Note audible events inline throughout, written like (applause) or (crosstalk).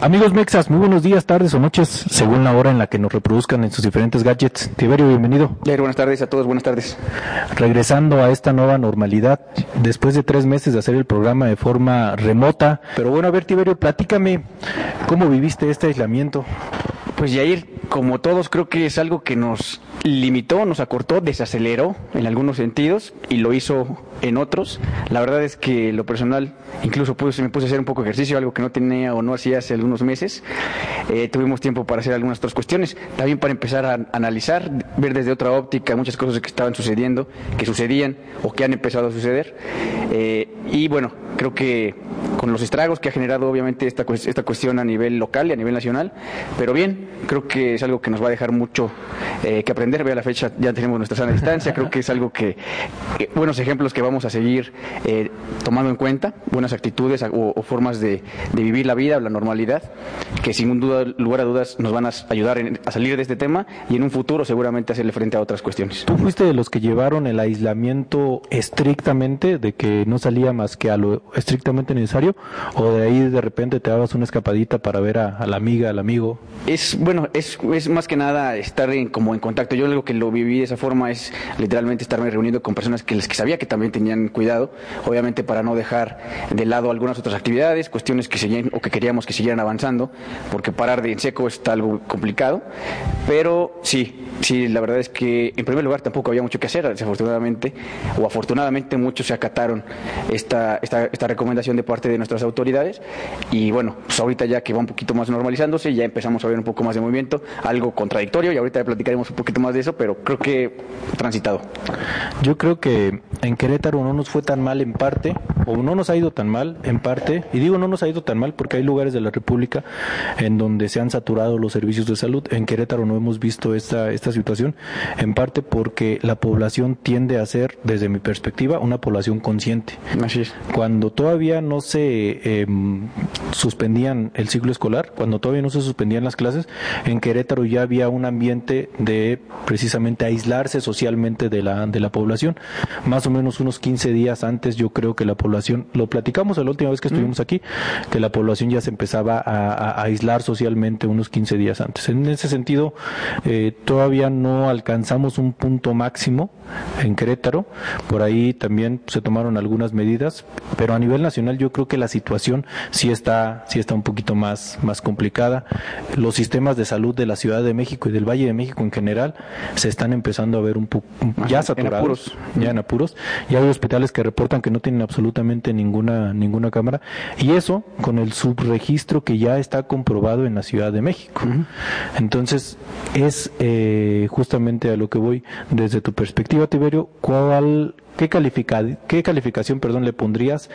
Amigos Mexas, muy buenos días, tardes o noches, según la hora en la que nos reproduzcan en sus diferentes gadgets. Tiberio, bienvenido. buenas tardes a todos, buenas tardes. Regresando a esta nueva normalidad, después de tres meses de hacer el programa de forma remota. Pero bueno, a ver, Tiberio, platícame, ¿cómo viviste este aislamiento? Pues Yair, como todos, creo que es algo que nos limitó, nos acortó, desaceleró en algunos sentidos y lo hizo en otros. La verdad es que lo personal, incluso puse, me puse a hacer un poco de ejercicio, algo que no tenía o no hacía hace algunos meses. Eh, tuvimos tiempo para hacer algunas otras cuestiones, también para empezar a analizar, ver desde otra óptica muchas cosas que estaban sucediendo, que sucedían o que han empezado a suceder. Eh, y bueno, creo que con los estragos que ha generado obviamente esta, esta cuestión a nivel local y a nivel nacional, pero bien, creo que es algo que nos va a dejar mucho eh, que aprender. Vea la fecha, ya tenemos nuestra sana distancia, creo que es algo que, buenos ejemplos que vamos a seguir eh, tomando en cuenta, buenas actitudes o, formas de, vivir la vida, la normalidad, que sin duda, lugar a dudas nos van a ayudar a salir de este tema y en un futuro seguramente hacerle frente a otras cuestiones. ¿Tú fuiste de los que llevaron el aislamiento estrictamente, de que no salía más que a lo estrictamente necesario, o de ahí de repente te dabas una escapadita para ver a, la amiga, al amigo? Es bueno, es, es más que nada estar en, como en contacto. Yo lo que lo viví de esa forma es literalmente estarme reuniendo con personas que, que sabía que también tenían cuidado, obviamente para no dejar de lado algunas otras actividades, cuestiones que o que queríamos que siguieran avanzando, porque parar de en seco está algo complicado, pero sí, sí, la verdad es que en primer lugar tampoco había mucho que hacer, desafortunadamente, o afortunadamente muchos se acataron esta, esta, esta recomendación de parte de nuestras autoridades. Y bueno, pues ahorita ya que va un poquito más normalizándose, ya empezamos a ver un poco más de movimiento, algo contradictorio y ahorita platicaremos un poquito más de eso, pero creo que transitado. Yo creo que en Querétaro no nos fue tan mal en parte, o no nos ha ido tan mal en parte, y digo no nos ha ido tan mal porque hay lugares de la República en donde se han saturado los servicios de salud. En Querétaro no hemos visto esta, esta situación, en parte porque la población tiende a ser, desde mi perspectiva, una población consciente. Así es. Cuando todavía no se em, suspendían el ciclo escolar, cuando todavía no se suspendían las clases, en Querétaro ya había un ambiente de precisamente aislarse socialmente de la, de la población. Más o menos unos 15 días antes yo creo que la población, lo platicamos la última vez que estuvimos aquí, que la población ya se empezaba a, aislar socialmente unos 15 días antes. En ese sentido, eh, todavía no alcanzamos un punto máximo en Querétaro, por ahí también se tomaron algunas medidas, pero a nivel nacional yo creo que la situación sí está, sí está un poquito más, más complicada. Los sistemas de salud de la Ciudad de México y del Valle de México en general se están empezando a ver un poco ya saturados, ya en apuros. Ya hay hospitales que reportan que no tienen absolutamente ninguna ninguna cámara y eso con el subregistro que ya está comprobado en la Ciudad de México. Entonces es eh, justamente a lo que voy desde tu perspectiva, Tiberio, ¿cuál ¿Qué, califica, qué calificación perdón, le pondrías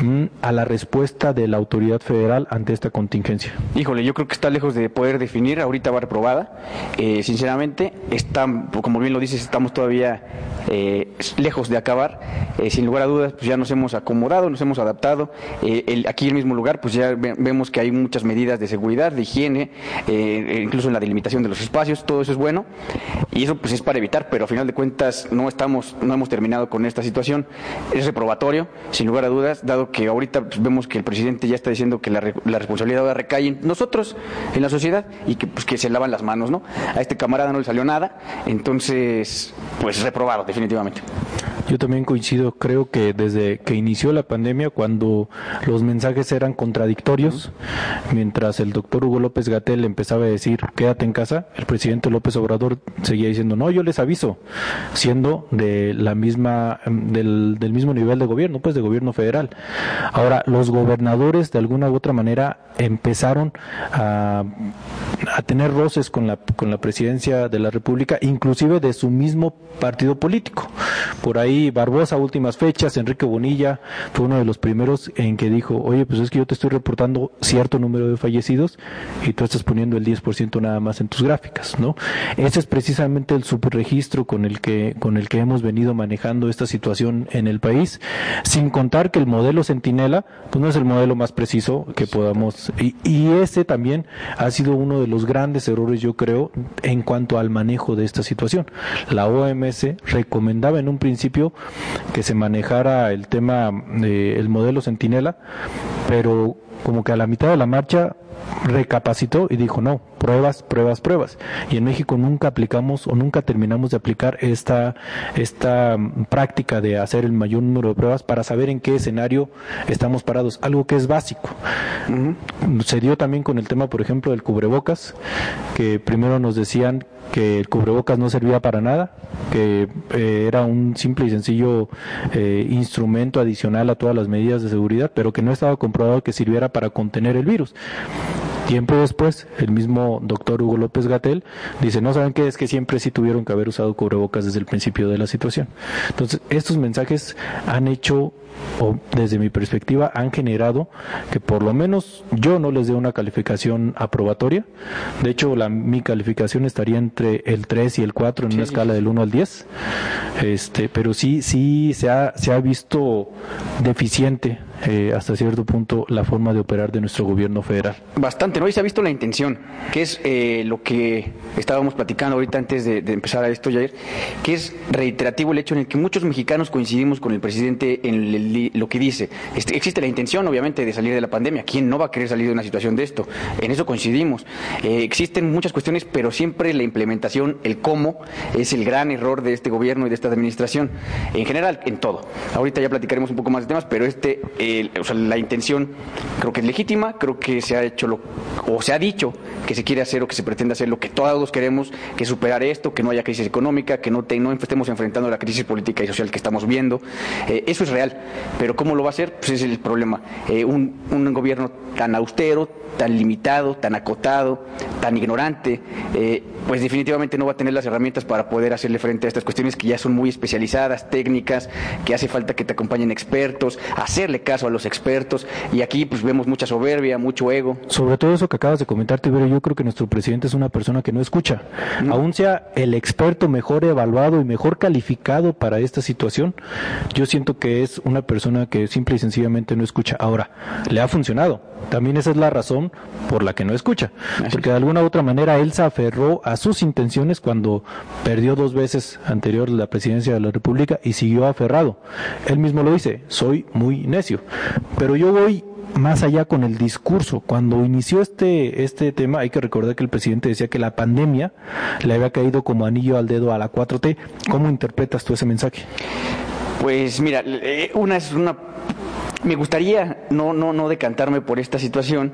mm, a la respuesta de la autoridad federal ante esta contingencia? Híjole, yo creo que está lejos de poder definir, ahorita va reprobada. Eh, sinceramente, está, como bien lo dices, estamos todavía eh, lejos de acabar. Eh, sin lugar a dudas, pues ya nos hemos acomodado, nos hemos adaptado. El, aquí el mismo lugar, pues ya vemos que hay muchas medidas de seguridad, de higiene, incluso en la delimitación de los espacios, todo eso es bueno. Y eso pues es para evitar, pero a final de cuentas no estamos, no hemos terminado con esta situación. Es reprobatorio, sin lugar a dudas, dado que ahorita pues, vemos que el presidente ya está diciendo que la, responsabilidad ahora recae en nosotros, en la sociedad, y que, pues, que se lavan las manos, ¿no? A este camarada no le salió nada, entonces, pues reprobado, definitivamente. Yo también coincido, creo que desde que inició la pandemia, cuando los mensajes eran contradictorios, mientras el doctor Hugo López Gatel empezaba a decir quédate en casa, el presidente López Obrador seguía diciendo no, yo les aviso, siendo de la misma, del, del mismo nivel de gobierno, pues de gobierno federal. Ahora, los gobernadores de alguna u otra manera empezaron a, a tener roces con la, con la presidencia de la República, inclusive de su mismo partido político. Por ahí Barbosa, últimas fechas, Enrique Bonilla fue uno de los primeros en que dijo, oye, pues es que yo te estoy reportando cierto número de fallecidos y tú estás poniendo el 10% nada más en tus gráficas, ¿no? Ese es precisamente el subregistro con el que, con el que hemos venido manejando esta situación en el país, sin contar que el modelo Centinela, pues no es el modelo más preciso que podamos, y, y ese también ha sido uno de los grandes errores, yo creo, en cuanto al manejo de esta situación. La OMS recomendaba en un principio que se manejara el tema del modelo Centinela, pero como que a la mitad de la marcha recapacitó y dijo, no, pruebas, pruebas, pruebas. Y en México nunca aplicamos o nunca terminamos de aplicar esta, esta mm, práctica de hacer el mayor número de pruebas para saber en qué escenario estamos parados, algo que es básico. Se dio también con el tema, por ejemplo, del cubrebocas, que primero nos decían que el cubrebocas no servía para nada, que eh, era un simple y sencillo eh, instrumento adicional a todas las medidas de seguridad, pero que no estaba comprobado que sirviera para contener el virus. Tiempo después, el mismo doctor Hugo López Gatel dice, no saben qué es que siempre sí tuvieron que haber usado cubrebocas desde el principio de la situación. Entonces, estos mensajes han hecho o desde mi perspectiva han generado que por lo menos yo no les dé una calificación aprobatoria. De hecho, la, mi calificación estaría entre el 3 y el 4 en una escala del 1 al 10. Este, pero sí sí se ha se ha visto deficiente eh, hasta cierto punto la forma de operar de nuestro gobierno federal. Bastante, ¿no? Y se ha visto la intención, que es eh, lo que estábamos platicando ahorita antes de, empezar a esto, Jair, que es reiterativo el hecho en el que muchos mexicanos coincidimos con el presidente en lo que dice. Este, existe la intención, obviamente, de salir de la pandemia. ¿Quién no va a querer salir de una situación de esto? En eso coincidimos. Eh, existen muchas cuestiones, pero siempre la implementación, el cómo, es el gran error de este gobierno y de esta administración. En general, en todo. Ahorita ya platicaremos un poco más de temas, pero este la intención creo que es legítima, creo que se ha hecho lo, o se ha dicho que se quiere hacer o que se pretende hacer lo que todos queremos, que superar esto, que no haya crisis económica, que no, estemos enfrentando la crisis política y social que estamos viendo. Eh, eso es real, pero ¿cómo lo va a hacer? Pues ese es el problema. Eh, un, un gobierno tan austero, tan limitado, tan acotado, tan ignorante, eh, pues definitivamente no va a tener las herramientas para poder hacerle frente a estas cuestiones que ya son muy especializadas, técnicas, que hace falta que te acompañen expertos, hacerle caso a los expertos, y aquí pues vemos mucha soberbia, mucho ego. Sobre todo eso que acabas de comentar, Tibero, yo creo que nuestro presidente es una persona que no escucha. Aún sea el experto mejor evaluado y mejor calificado para esta situación, yo siento que es una persona que simple y sencillamente no escucha. Ahora, le ha funcionado. También esa es la razón por la que no escucha. Porque de alguna u otra manera él se aferró a sus intenciones cuando perdió dos veces anterior la presidencia de la República y siguió aferrado. Él mismo lo dice, soy muy necio. Pero yo voy más allá con el discurso. Cuando inició este, este tema, hay que recordar que el presidente decía que la pandemia le había caído como anillo al dedo a la 4T. ¿Cómo interpretas tú ese mensaje? Pues mira, eh, una es una me gustaría no, no, no decantarme por esta situación,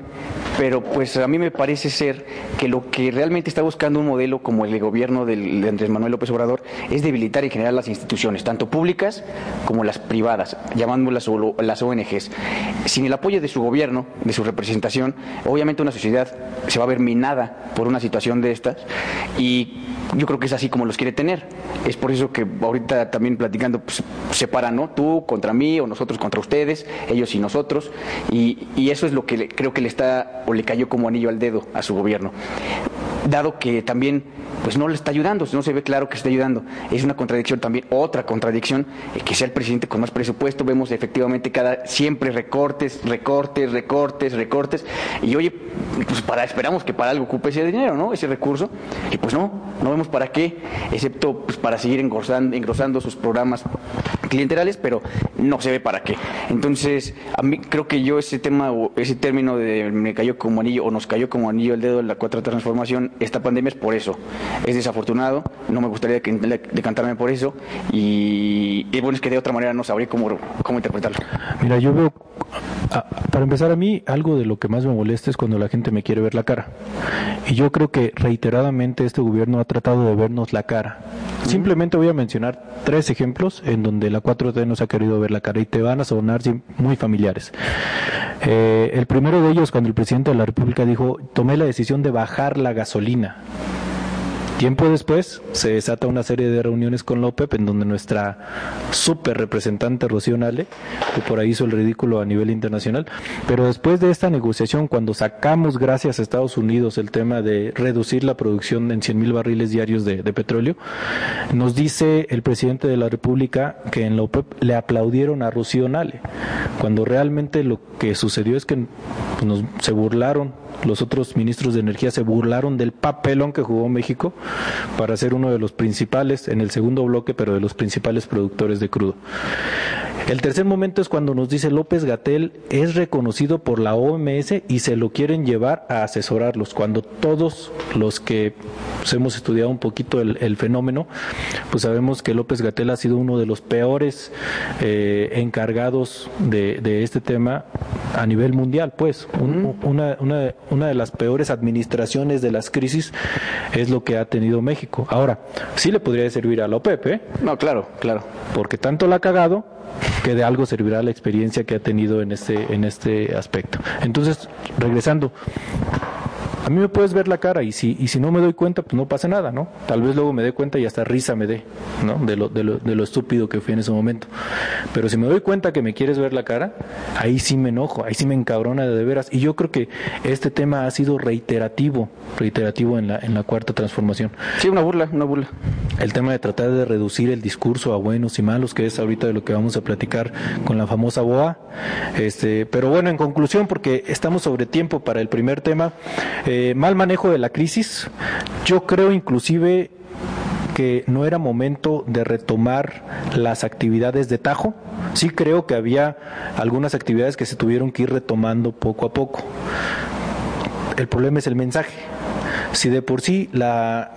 pero pues a mí me parece ser que lo que realmente está buscando un modelo como el de gobierno de Andrés Manuel López Obrador es debilitar en general las instituciones, tanto públicas como las privadas, llamándolas las ONGs. Sin el apoyo de su gobierno, de su representación, obviamente una sociedad se va a ver minada por una situación de estas y yo creo que es así como los quiere tener. Es por eso que ahorita también platicando, pues, separan, ¿no? Tú contra mí o nosotros contra ustedes, ellos y nosotros. Y, y eso es lo que creo que le está o le cayó como anillo al dedo a su gobierno. Dado que también pues no le está ayudando, no se ve claro que está ayudando. Es una contradicción también, otra contradicción, eh, que sea el presidente con más presupuesto, vemos efectivamente cada siempre recortes, recortes, recortes, recortes, y oye, pues para esperamos que para algo ocupe ese dinero, ¿no? Ese recurso, y pues no, no vemos para qué, excepto pues para seguir engrosando, engrosando sus programas clienterales, pero no se ve para qué. Entonces, a mí creo que yo ese tema o ese término de me cayó como anillo o nos cayó como anillo el dedo en la cuarta transformación, esta pandemia es por eso es desafortunado, no me gustaría decantarme por eso y, bueno, es que de otra manera no sabría cómo, cómo interpretarlo. Mira, yo veo, para empezar a mí, algo de lo que más me molesta es cuando la gente me quiere ver la cara. Y yo creo que reiteradamente este gobierno ha tratado de vernos la cara. Simplemente voy a mencionar tres ejemplos en donde la 4T nos ha querido ver la cara y te van a sonar muy familiares. Eh, el primero de ellos, cuando el presidente de la República dijo, tomé la decisión de bajar la gasolina. Tiempo después se desata una serie de reuniones con López en donde nuestra super representante Rocío Nale, que por ahí hizo el ridículo a nivel internacional, pero después de esta negociación, cuando sacamos gracias a Estados Unidos el tema de reducir la producción en 100 mil barriles diarios de, petróleo, nos dice el presidente de la República que en López le aplaudieron a Rocío Nale, cuando realmente lo que sucedió es que nos, se burlaron los otros ministros de energía se burlaron del papelón que jugó México para ser uno de los principales, en el segundo bloque, pero de los principales productores de crudo. El tercer momento es cuando nos dice López Gatel es reconocido por la OMS y se lo quieren llevar a asesorarlos, cuando todos los que pues, hemos estudiado un poquito el, fenómeno, pues sabemos que López Gatel ha sido uno de los peores eh, encargados de, este tema a nivel mundial, pues una, una, una de las peores administraciones de las crisis es lo que ha tenido México. Ahora, sí le podría servir a la OPEP, ¿eh? No, claro, claro. Porque tanto la ha cagado que de algo servirá la experiencia que ha tenido en este, en este aspecto. Entonces, regresando, a mí me puedes ver la cara y si, y si no me doy cuenta, pues no pasa nada, ¿no? Tal vez luego me dé cuenta y hasta risa me dé, ¿no? De lo, de lo, de lo estúpido que fui en ese momento. Pero si me doy cuenta que me quieres ver la cara, ahí sí me enojo, ahí sí me encabrona de, veras. Y yo creo que este tema ha sido reiterativo, reiterativo en la, en la cuarta transformación. Sí, una burla, una burla. El tema de tratar de reducir el discurso a buenos y malos, que es ahorita de lo que vamos a platicar con la famosa BOA. Este, pero bueno, en conclusión, porque estamos sobre tiempo para el primer tema, eh, mal manejo de la crisis. Yo creo inclusive que no era momento de retomar las actividades de Tajo. Sí creo que había algunas actividades que se tuvieron que ir retomando poco a poco. El problema es el mensaje. Si de por sí la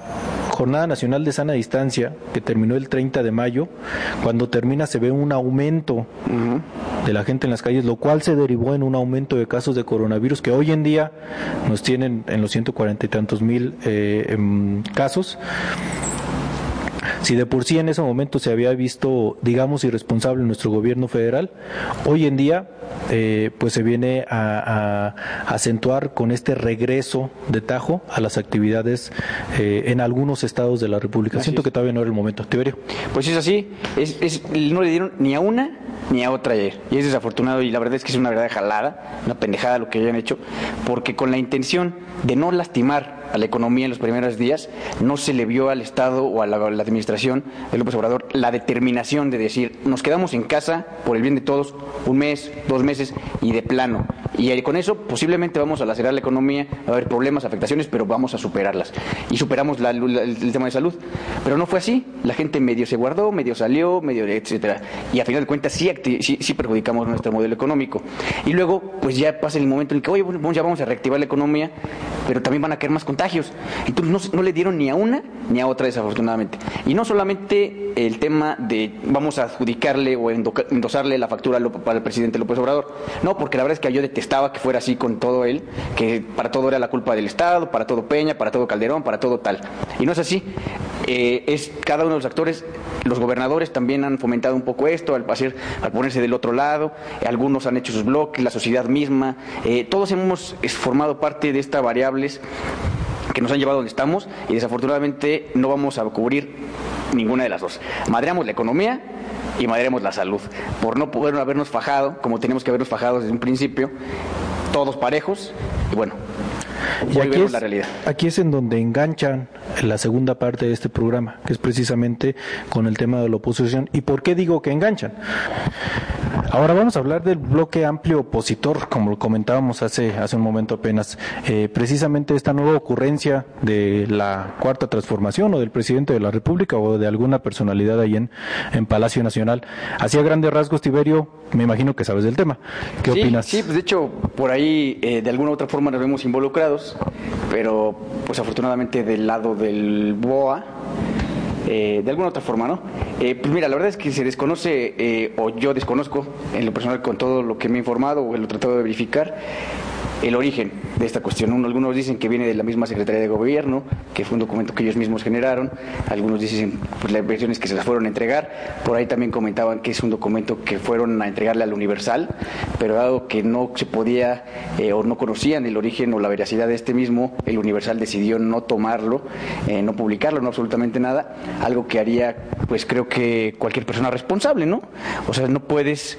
Jornada Nacional de Sana Distancia, que terminó el 30 de mayo, cuando termina se ve un aumento de la gente en las calles, lo cual se derivó en un aumento de casos de coronavirus que hoy en día nos tienen en los 140 y tantos mil eh, em, casos. Si de por sí en ese momento se había visto, digamos, irresponsable nuestro gobierno federal, hoy en día eh, pues se viene a, acentuar con este regreso de Tajo a las actividades eh, en algunos estados de la República. Siento que todavía no era el momento. Tiberio. Pues es así, es, no le dieron ni a una ni a otra ayer. Y es desafortunado y la verdad es que es una verdad jalada, una pendejada lo que hayan hecho, porque con la intención de no lastimar a la economía en los primeros días, no se le vio al Estado o a la, administración del López Obrador la determinación de decir, nos quedamos en casa por el bien de todos un mes, dos meses y de plano. Y con eso posiblemente vamos a lacerar la economía, va a haber problemas, afectaciones, pero vamos a superarlas. Y superamos el, tema de salud. Pero no fue así. La gente medio se guardó, medio salió, medio etcétera. Y a final de cuentas sí, sí, perjudicamos nuestro modelo económico. Y luego, pues ya pasa el momento en que, oye, ya vamos a reactivar la economía, pero también van a caer más contagios. Entonces no, le dieron ni a una ni a otra, desafortunadamente. Y no solamente el tema de vamos a adjudicarle o endosarle la factura para el presidente López Obrador. No, porque la verdad es que yo detestaba que fuera así con todo él, que para todo era la culpa del Estado, para todo Peña, para todo Calderón, para todo tal. Y no es así. Eh, es cada uno de los actores, los gobernadores también han fomentado un poco esto, al, hacer, al ponerse del otro lado, algunos han hecho sus bloques, la sociedad misma, eh, todos hemos formado parte de estas variables que nos han llevado donde estamos y desafortunadamente no vamos a cubrir ninguna de las dos. Madreamos la economía y madreamos la salud por no poder habernos fajado como tenemos que habernos fajado desde un principio, todos parejos y bueno, y aquí es, la realidad. aquí es en donde enganchan la segunda parte de este programa, que es precisamente con el tema de la oposición. ¿Y por qué digo que enganchan? Ahora vamos a hablar del bloque amplio opositor, como lo comentábamos hace, hace un momento apenas. Eh, precisamente esta nueva ocurrencia de la cuarta transformación o del presidente de la República o de alguna personalidad ahí en, en Palacio Nacional. Hacía grandes rasgos, Tiberio, me imagino que sabes del tema. ¿Qué opinas? Sí, pues de hecho, por ahí eh, de alguna u otra forma nos vemos involucrados, pero pues afortunadamente del lado del BOA eh, de alguna otra forma, ¿no? Eh, pues mira, la verdad es que se desconoce, eh, o yo desconozco en lo personal con todo lo que me he informado o lo he tratado de verificar, el origen de esta cuestión. Algunos dicen que viene de la misma Secretaría de Gobierno, que fue un documento que ellos mismos generaron. Algunos dicen pues, las versiones que se las fueron a entregar. Por ahí también comentaban que es un documento que fueron a entregarle al Universal, pero dado que no se podía eh, o no conocían el origen o la veracidad de este mismo, el Universal decidió no tomarlo, eh, no publicarlo, no absolutamente nada. Algo que haría, pues creo que cualquier persona responsable, ¿no? O sea, no puedes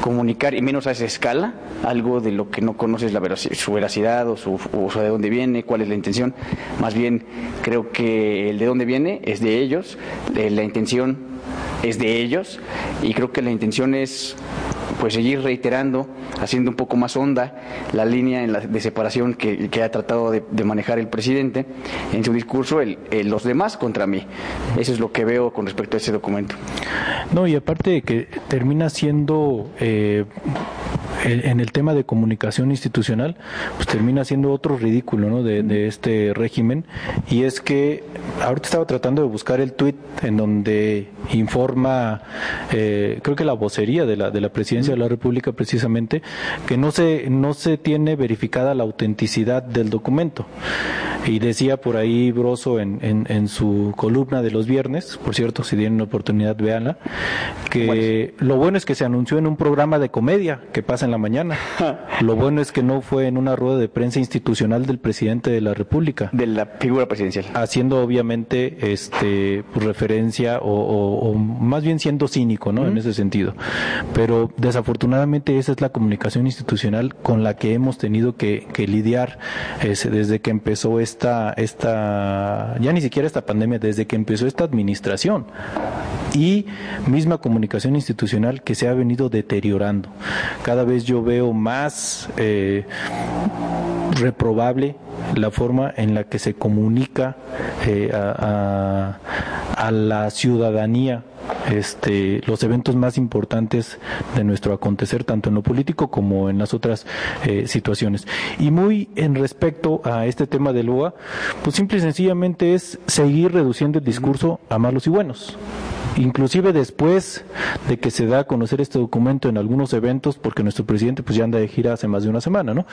comunicar, y menos a esa escala, algo de lo que no conoces la su veracidad o, su, de dónde viene, cuál es la intención. Más bien creo que el de dónde viene es de ellos, la intención es de ellos y creo que la intención es pues seguir reiterando, haciendo un poco más honda la línea de separación que, ha tratado de, manejar el presidente en su discurso, el, los demás contra mí. Eso es lo que veo con respecto a ese documento. No, y aparte de que termina siendo eh, en el tema de comunicación institucional, pues termina siendo otro ridículo ¿no? de, este régimen, y es que ahorita estaba tratando de buscar el tuit en donde informa, eh, creo que la vocería de la, de la presidencia de la República precisamente, que no se, no se tiene verificada la autenticidad del documento. Y decía por ahí Broso en, en, su columna de los viernes, por cierto, si tienen oportunidad, véanla, que lo bueno es que se anunció en un programa de comedia que pasa en la mañana. Lo bueno es que no fue en una rueda de prensa institucional del presidente de la República. De la figura presidencial. Haciendo obviamente este pues, referencia o, más bien siendo cínico, ¿no? En ese sentido. Pero desafortunadamente esa es la comunicación institucional con la que hemos tenido que, lidiar desde que empezó esta, esta, ya ni siquiera esta pandemia, desde que empezó esta administración y misma comunicación institucional que se ha venido deteriorando. Cada vez yo veo más eh, reprobable la forma en la que se comunica eh, a, la ciudadanía este, los eventos más importantes de nuestro acontecer, tanto en lo político como en las otras eh, situaciones. Y muy en respecto a este tema del UA, pues simple y sencillamente es seguir reduciendo el discurso a malos y buenos inclusive después de que se da a conocer este documento en algunos eventos, porque nuestro presidente pues ya anda de gira hace más de una semana, ¿no?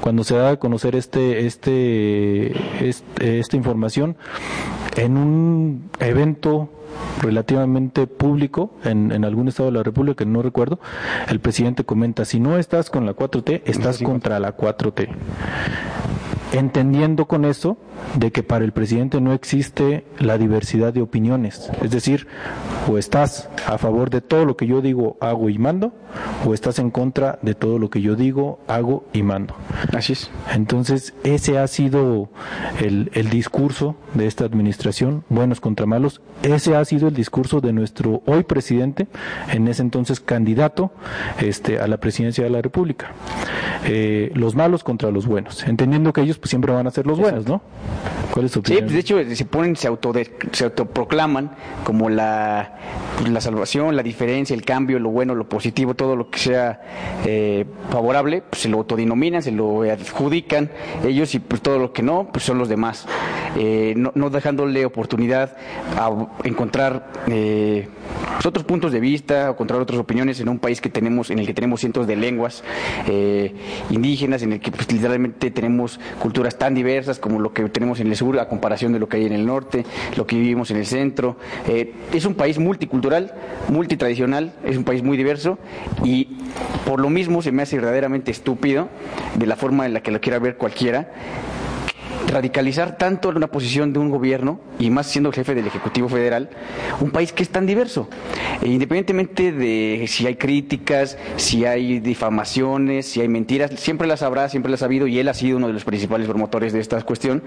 Cuando se da a conocer este, este, este esta información en un evento relativamente público en, en, algún estado de la República, que no recuerdo, el presidente comenta, si no estás con la 4T, estás contra la 4T entendiendo con eso de que para el presidente no existe la diversidad de opiniones. Es decir, o estás a favor de todo lo que yo digo, hago y mando, o estás en contra de todo lo que yo digo, hago y mando. Así es. Entonces, ese ha sido el, el discurso de esta administración, buenos contra malos. Ese ha sido el discurso de nuestro hoy presidente, en ese entonces candidato este, a la presidencia de la República. Eh, los malos contra los buenos, entendiendo que ellos pues, siempre van a ser los buenos, ¿no? ¿Cuál es su opinión? Sí, pues, de hecho se ponen, se, auto se autoproclaman como la, pues, la salvación, la diferencia, el cambio, lo bueno, lo positivo, todo lo que sea eh, favorable, pues se lo autodenominan, se lo adjudican ellos y pues todo lo que no, pues son los demás. Eh, no, no, dejándole oportunidad a encontrar eh, pues, otros puntos de vista, encontrar otras opiniones en un país que tenemos, en el que tenemos cientos de lenguas eh, indígenas, en el que pues, literalmente tenemos culturas tan diversas como lo que tenemos en el sur a comparación de lo que hay en el norte, lo que vivimos en el centro. Es un país multicultural, multitradicional, es un país muy diverso y por lo mismo se me hace verdaderamente estúpido de la forma en la que lo quiera ver cualquiera radicalizar tanto una posición de un gobierno, y más siendo jefe del Ejecutivo Federal, un país que es tan diverso. E independientemente de si hay críticas, si hay difamaciones, si hay mentiras, siempre las habrá, siempre las ha habido, y él ha sido uno de los principales promotores de esta cuestión,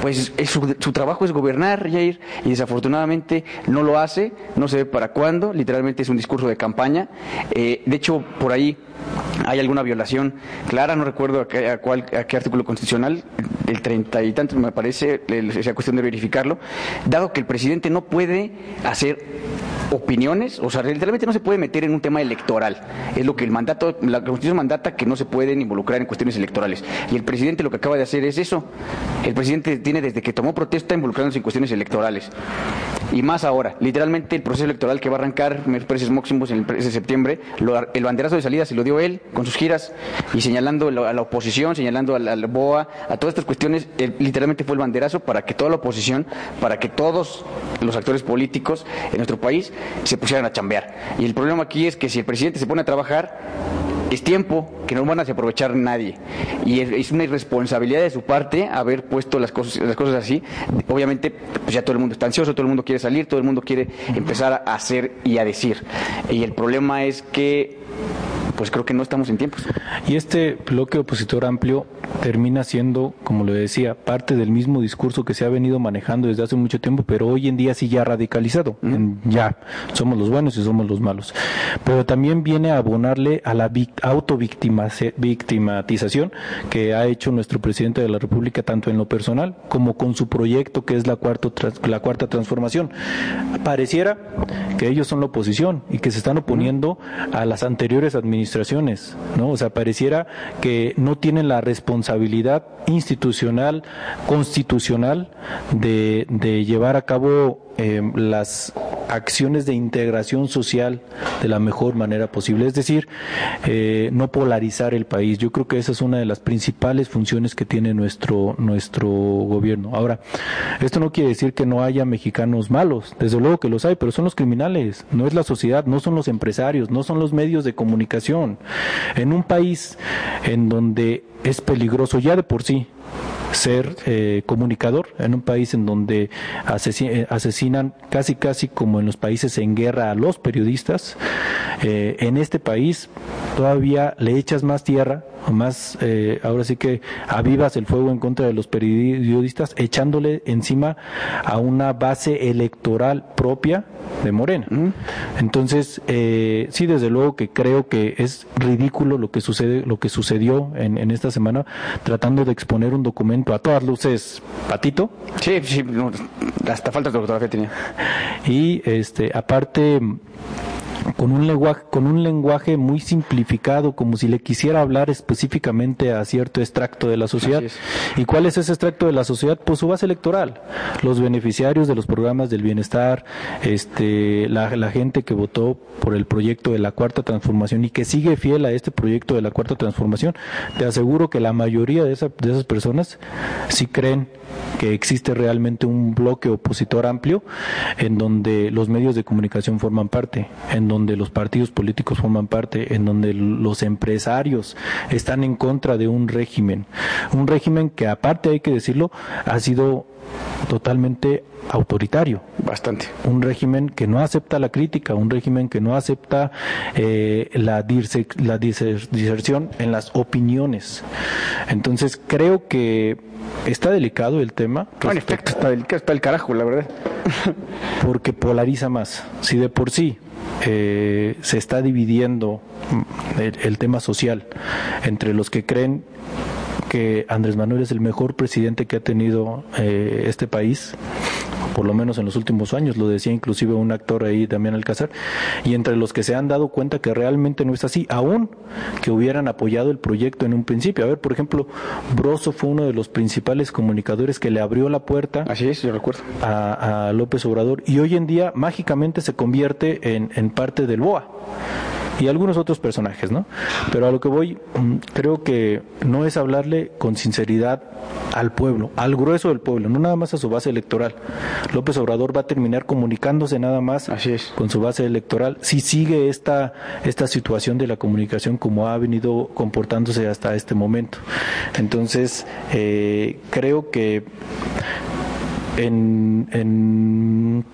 pues su, trabajo es gobernar, Jair, y desafortunadamente no lo hace, no sé para cuándo, literalmente es un discurso de campaña. Eh, de hecho, por ahí hay alguna violación clara, no recuerdo a qué, a cuál, a qué artículo constitucional, el y tantos me parece, sea cuestión de verificarlo, dado que el presidente no puede hacer opiniones, o sea, literalmente no se puede meter en un tema electoral. Es lo que el mandato, la Constitución mandata que no se pueden involucrar en cuestiones electorales. Y el presidente lo que acaba de hacer es eso. El presidente tiene desde que tomó protesta involucrándose en cuestiones electorales. Y más ahora, literalmente el proceso electoral que va a arrancar, precios máximos en el de septiembre, el banderazo de salida se lo dio él con sus giras y señalando a la oposición, señalando a la, BOA, a todas estas cuestiones, literalmente fue el banderazo para que toda la oposición, para que todos los actores políticos en nuestro país se pusieran a chambear. Y el problema aquí es que si el presidente se pone a trabajar, es tiempo que no van a aprovechar nadie. Y es, una irresponsabilidad de su parte haber puesto las cosas, las cosas así. Obviamente, pues ya todo el mundo está ansioso, todo el mundo quiere salir, todo el mundo quiere empezar a hacer y a decir. Y el problema es que pues creo que no estamos en tiempos. Y este bloque opositor amplio termina siendo, como le decía, parte del mismo discurso que se ha venido manejando desde hace mucho tiempo, pero hoy en día sí ya radicalizado. ya, somos los buenos y somos los malos. Pero también viene a abonarle a la autovictimización que ha hecho nuestro presidente de la República, tanto en lo personal como con su proyecto que es la, cuarto, la cuarta transformación. Pareciera que ellos son la oposición y que se están oponiendo a las anteriores administraciones, ¿no? O sea, pareciera que no tienen la responsabilidad institucional, constitucional de, de llevar a cabo eh, las acciones de integración social de la mejor manera posible, es decir, eh, no polarizar el país. Yo creo que esa es una de las principales funciones que tiene nuestro nuestro gobierno. Ahora, esto no quiere decir que no haya mexicanos malos, desde luego que los hay, pero son los criminales, no es la sociedad, no son los empresarios, no son los medios de comunicación. En un país en donde es peligroso ya de por sí ser eh, comunicador en un país en donde eh, asesinan casi casi como en los países en guerra a los periodistas eh, en este país todavía le echas más tierra más ahora sí que avivas el fuego en contra de los periodistas echándole encima a una base electoral propia de Morena entonces sí desde luego que creo que es ridículo lo que sucede lo que sucedió en, en esta semana tratando de exponer un documento a todas luces patito. Sí, sí, hasta falta de fotografía tenía. Y este, aparte con un lenguaje, con un lenguaje muy simplificado, como si le quisiera hablar específicamente a cierto extracto de la sociedad. ¿Y cuál es ese extracto de la sociedad? Pues su base electoral, los beneficiarios de los programas del bienestar, este, la, la gente que votó por el proyecto de la cuarta transformación y que sigue fiel a este proyecto de la cuarta transformación. Te aseguro que la mayoría de, de esas personas sí creen que existe realmente un bloque opositor amplio en donde los medios de comunicación forman parte, en donde los partidos políticos forman parte, en donde los empresarios están en contra de un régimen, un régimen que aparte hay que decirlo ha sido totalmente autoritario. Bastante. Un régimen que no acepta la crítica, un régimen que no acepta eh, la, la diserción en las opiniones. Entonces creo que está delicado el tema. en efecto, está, delicado, está el carajo, la verdad. (laughs) Porque polariza más. Si de por sí eh, se está dividiendo el tema social entre los que creen que Andrés Manuel es el mejor presidente que ha tenido eh, este país por lo menos en los últimos años, lo decía inclusive un actor ahí, también Alcázar, y entre los que se han dado cuenta que realmente no es así, aún que hubieran apoyado el proyecto en un principio. A ver, por ejemplo, Broso fue uno de los principales comunicadores que le abrió la puerta Así es, yo recuerdo. A, López Obrador y hoy en día mágicamente se convierte en, en parte del BOA y algunos otros personajes, ¿no? Pero a lo que voy, mm, creo que no es hablarle con sinceridad al pueblo, al grueso del pueblo, no nada más a su base electoral. López Obrador va a terminar comunicándose nada más con su base electoral si sigue esta, esta situación de la comunicación como ha venido comportándose hasta este momento. Entonces, eh, creo que en, en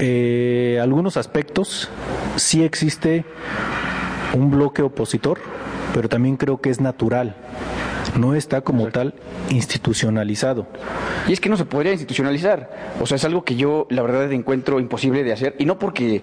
eh, algunos aspectos. Sí existe un bloque opositor, pero también creo que es natural no está como tal institucionalizado. Y es que no se podría institucionalizar. O sea, es algo que yo, la verdad, encuentro imposible de hacer. Y no porque.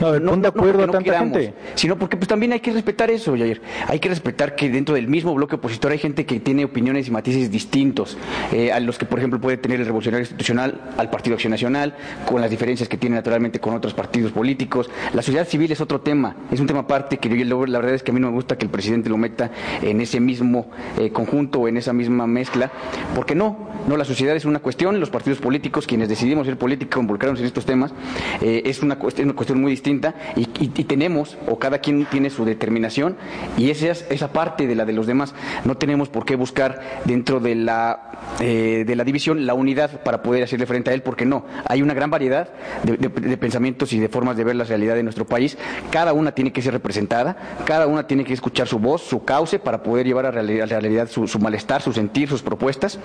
No, no, de acuerdo a tanta gente. Sino porque pues también hay que respetar eso, Jair. Hay que respetar que dentro del mismo bloque opositor hay gente que tiene opiniones y matices distintos. Eh, a los que, por ejemplo, puede tener el revolucionario institucional al Partido Acción Nacional, con las diferencias que tiene naturalmente con otros partidos políticos. La sociedad civil es otro tema. Es un tema aparte que yo, la verdad es que a mí no me gusta que el presidente lo meta en ese mismo eh, conjunto en esa misma mezcla, porque no, no, la sociedad es una cuestión, los partidos políticos, quienes decidimos ser políticos, involucrarnos en estos temas, eh, es una, una, cuestión muy distinta y, tenemos, o cada quien tiene su determinación, y esa, esa parte de la de los demás, no tenemos por qué buscar dentro de la, eh, de la división la unidad para poder hacerle frente a él, porque no, hay una gran variedad de, pensamientos y de formas de ver la realidad de nuestro país, cada una tiene que ser representada, cada una tiene que escuchar su voz, su cauce, para poder llevar a, realidad, su, su malestar, su sentir, sus propuestas.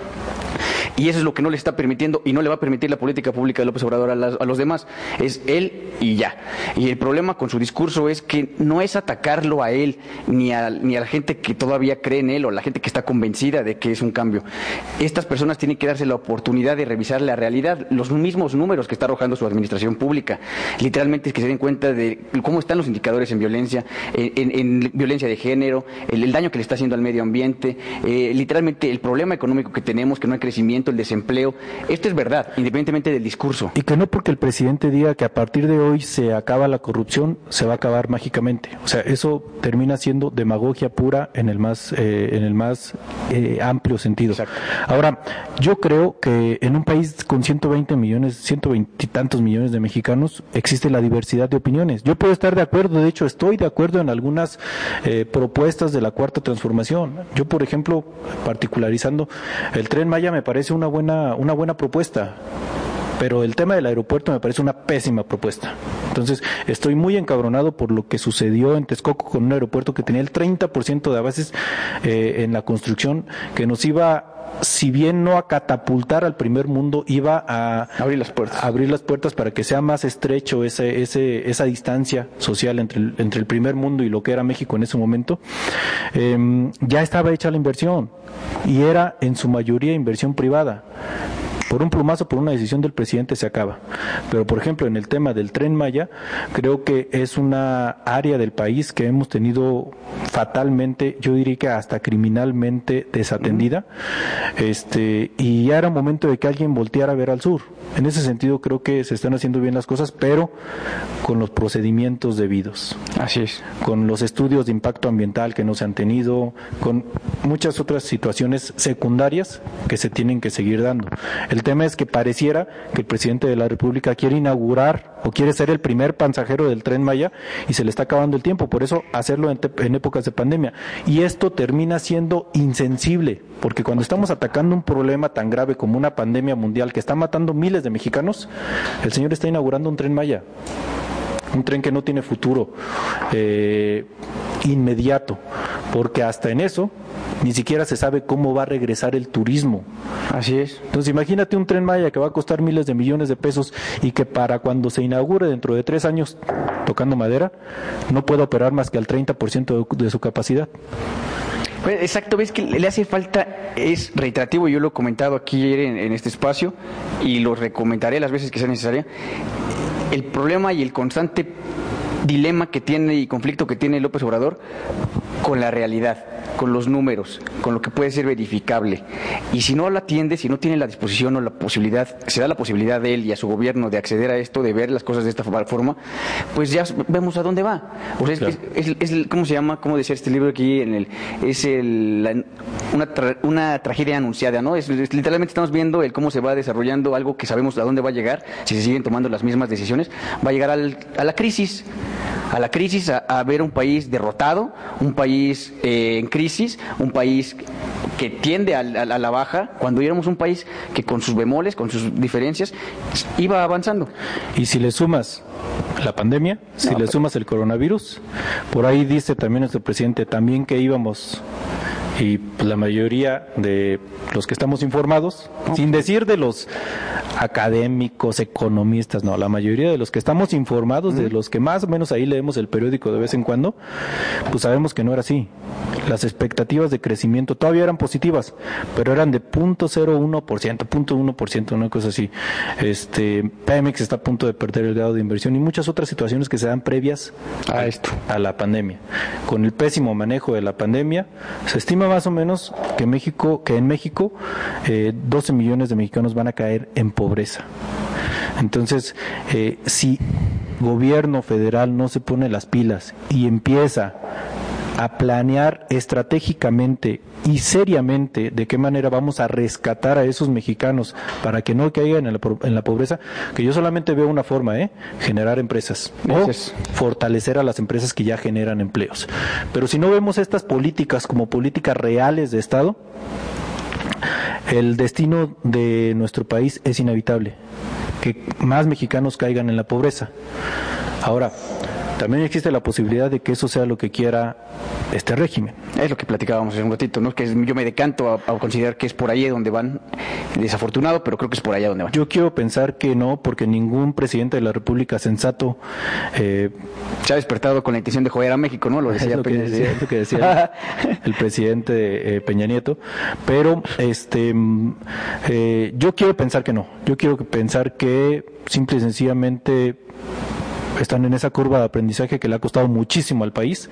Y eso es lo que no le está permitiendo y no le va a permitir la política pública de López Obrador a, los demás. Es él y ya. Y el problema con su discurso es que no es atacarlo a él ni a, ni a la gente que todavía cree en él o la gente que está convencida de que es un cambio. Estas personas tienen que darse la oportunidad de revisar la realidad, los mismos números que está arrojando su administración pública. Literalmente es que se den cuenta de cómo están los indicadores en violencia, en, violencia de género, el, daño que le está haciendo al medio ambiente, eh, literalmente el problema económico que tenemos, que no hay crecimiento, el desempleo. Esto es verdad, independientemente del discurso. Y que no porque el presidente diga que a partir de hoy se acaba la corrupción, se va a acabar mágicamente. O sea, eso termina siendo demagogia pura en el más, eh, en el más eh, amplio sentido. Ahora, yo creo que en un país con 120 millones, 120 y tantos millones de mexicanos, existe la diversidad de opiniones. Yo puedo estar de acuerdo, de hecho estoy de acuerdo en algunas eh, propuestas de la cuarta transformación. Yo, por ejemplo, particularizando, el tren Maya me parece una buena, una buena propuesta pero el tema del aeropuerto me parece una pésima propuesta. Entonces, estoy muy encabronado por lo que sucedió en Texcoco con un aeropuerto que tenía el 30% de avances eh, en la construcción, que nos iba si bien no a catapultar al primer mundo, iba a abrir las puertas, abrir las puertas para que sea más estrecho ese, ese, esa distancia social entre el, entre el primer mundo y lo que era México en ese momento. Em, ya estaba hecha la inversión y era en su mayoría inversión privada por un plumazo, por una decisión del presidente se acaba. Pero, por ejemplo, en el tema del tren Maya, creo que es una área del país que hemos tenido fatalmente, yo diría que hasta criminalmente desatendida, este, y ya era momento de que alguien volteara a ver al sur. En ese sentido, creo que se están haciendo bien las cosas, pero con los procedimientos debidos. Así es. Con los estudios de impacto ambiental que no se han tenido, con muchas otras situaciones secundarias que se tienen que seguir dando. El tema es que pareciera que el presidente de la República quiere inaugurar o quiere ser el primer pasajero del tren Maya y se le está acabando el tiempo, por eso hacerlo en, en épocas de pandemia. Y esto termina siendo insensible, porque cuando estamos atacando un problema tan grave como una pandemia mundial que está matando miles de mexicanos, el señor está inaugurando un tren Maya un tren que no tiene futuro eh, inmediato, porque hasta en eso ni siquiera se sabe cómo va a regresar el turismo. Así es. Entonces imagínate un tren Maya que va a costar miles de millones de pesos y que para cuando se inaugure dentro de tres años, tocando madera, no puede operar más que al 30% de, de su capacidad. Pues, exacto, ves que le hace falta, es reiterativo, yo lo he comentado aquí en, en este espacio y lo recomendaré las veces que sea necesaria, el problema y el constante dilema que tiene y conflicto que tiene López Obrador con la realidad con los números, con lo que puede ser verificable. Y si no la atiende, si no tiene la disposición o la posibilidad, se da la posibilidad de él y a su gobierno de acceder a esto, de ver las cosas de esta forma, pues ya vemos a dónde va. O sea, es, ¿cómo se llama? ¿Cómo decía este libro aquí? En el, es el, una, una tragedia anunciada, ¿no? Es, literalmente estamos viendo el cómo se va desarrollando algo que sabemos a dónde va a llegar, si se siguen tomando las mismas decisiones, va a llegar al, a la crisis a la crisis, a, ver un país derrotado, un país eh, en crisis, un país que tiende a, la baja, cuando éramos un país que con sus bemoles, con sus diferencias, iba avanzando. Y si le sumas la pandemia, si le sumas el coronavirus, por ahí dice también nuestro presidente también que íbamos y la mayoría de los que estamos informados, sin decir de los académicos, economistas, no, la mayoría de los que estamos informados, de los que más o menos ahí leemos el periódico de vez en cuando, pues sabemos que no era así. Las expectativas de crecimiento todavía eran positivas, pero eran de 0.01%, 0.1%, una cosa así. Este, Pemex está a punto de perder el grado de inversión y muchas otras situaciones que se dan previas a esto, a la pandemia. Con el pésimo manejo de la pandemia, se estima más o menos que México, que en México, eh, 12 millones de mexicanos van a caer en pobreza. Entonces, eh, si gobierno federal no se pone las pilas y empieza a planear estratégicamente y seriamente de qué manera vamos a rescatar a esos mexicanos para que no caigan en la, pobreza, que yo solamente veo una forma, ¿eh? generar empresas o fortalecer a las empresas que ya generan empleos. Pero si no vemos estas políticas como políticas reales de Estado, el destino de nuestro país es inevitable, que más mexicanos caigan en la pobreza. Ahora, también existe la posibilidad de que eso sea lo que quiera este régimen. Es lo que platicábamos hace un ratito, ¿no? Que yo me decanto a, a, considerar que es por ahí donde van, desafortunado, pero creo que es por allá donde van. Yo quiero pensar que no, porque ningún presidente de la República sensato eh, se ha despertado con la intención de joder a México, ¿no? Lo decía, lo que decía, lo que decía el, presidente eh, Peña Nieto, pero este, mm, eh, yo quiero pensar que no, yo quiero pensar que simple y sencillamente están en esa curva de aprendizaje que le ha costado muchísimo al país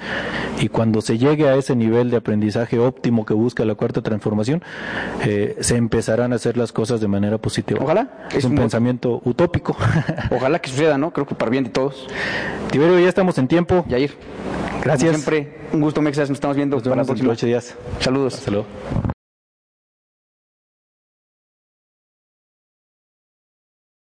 y cuando se llegue a ese nivel de aprendizaje óptimo que busca la cuarta transformación, eh, se empezarán a hacer las cosas de manera positiva. Ojalá. Es, un, pensamiento utópico. (laughs) Ojalá que suceda, ¿no? Creo que para bien de todos. Tiberio, ya estamos en tiempo. Yair. Gracias. siempre, un gusto, Mexas. Nos estamos viendo Nos para días. Saludos. Hasta luego.